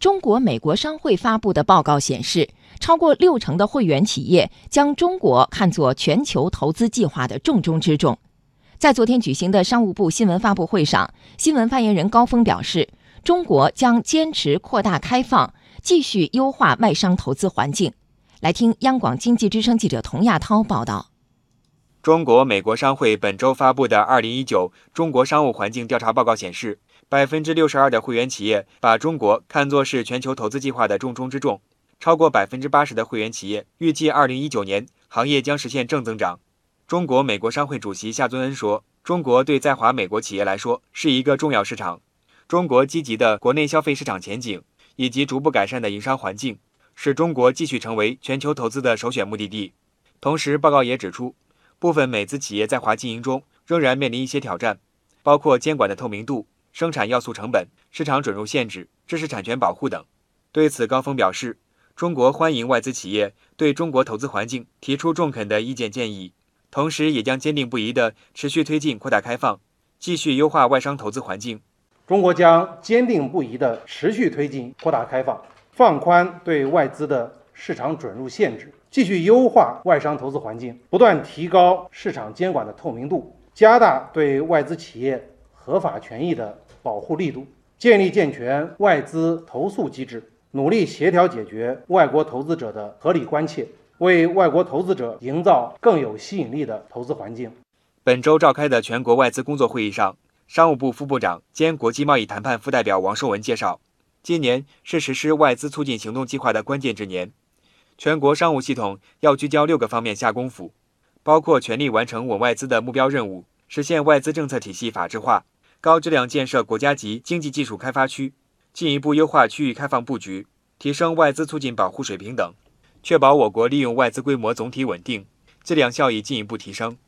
中国美国商会发布的报告显示，超过六成的会员企业将中国看作全球投资计划的重中之重。在昨天举行的商务部新闻发布会上，新闻发言人高峰表示，中国将坚持扩大开放，继续优化外商投资环境。来听央广经济之声记者童亚涛报道。中国美国商会本周发布的《二零一九中国商务环境调查报告》显示，百分之六十二的会员企业把中国看作是全球投资计划的重中之重，超过百分之八十的会员企业预计二零一九年行业将实现正增长。中国美国商会主席夏尊恩说：“中国对在华美国企业来说是一个重要市场，中国积极的国内消费市场前景以及逐步改善的营商环境，使中国继续成为全球投资的首选目的地。”同时，报告也指出。部分美资企业在华经营中仍然面临一些挑战，包括监管的透明度、生产要素成本、市场准入限制、知识产权保护等。对此，高峰表示，中国欢迎外资企业对中国投资环境提出中肯的意见建议，同时也将坚定不移地持续推进扩大开放，继续优化外商投资环境。中国将坚定不移地持续推进扩大开放，放宽对外资的市场准入限制。继续优化外商投资环境，不断提高市场监管的透明度，加大对外资企业合法权益的保护力度，建立健全外资投诉机制，努力协调解决外国投资者的合理关切，为外国投资者营造更有吸引力的投资环境。本周召开的全国外资工作会议上，商务部副部长兼国际贸易谈判副代表王寿文介绍，今年是实施外资促进行动计划的关键之年。全国商务系统要聚焦六个方面下功夫，包括全力完成稳外资的目标任务，实现外资政策体系法治化，高质量建设国家级经济技术开发区，进一步优化区域开放布局，提升外资促进保护水平等，确保我国利用外资规模总体稳定，质量效益进一步提升。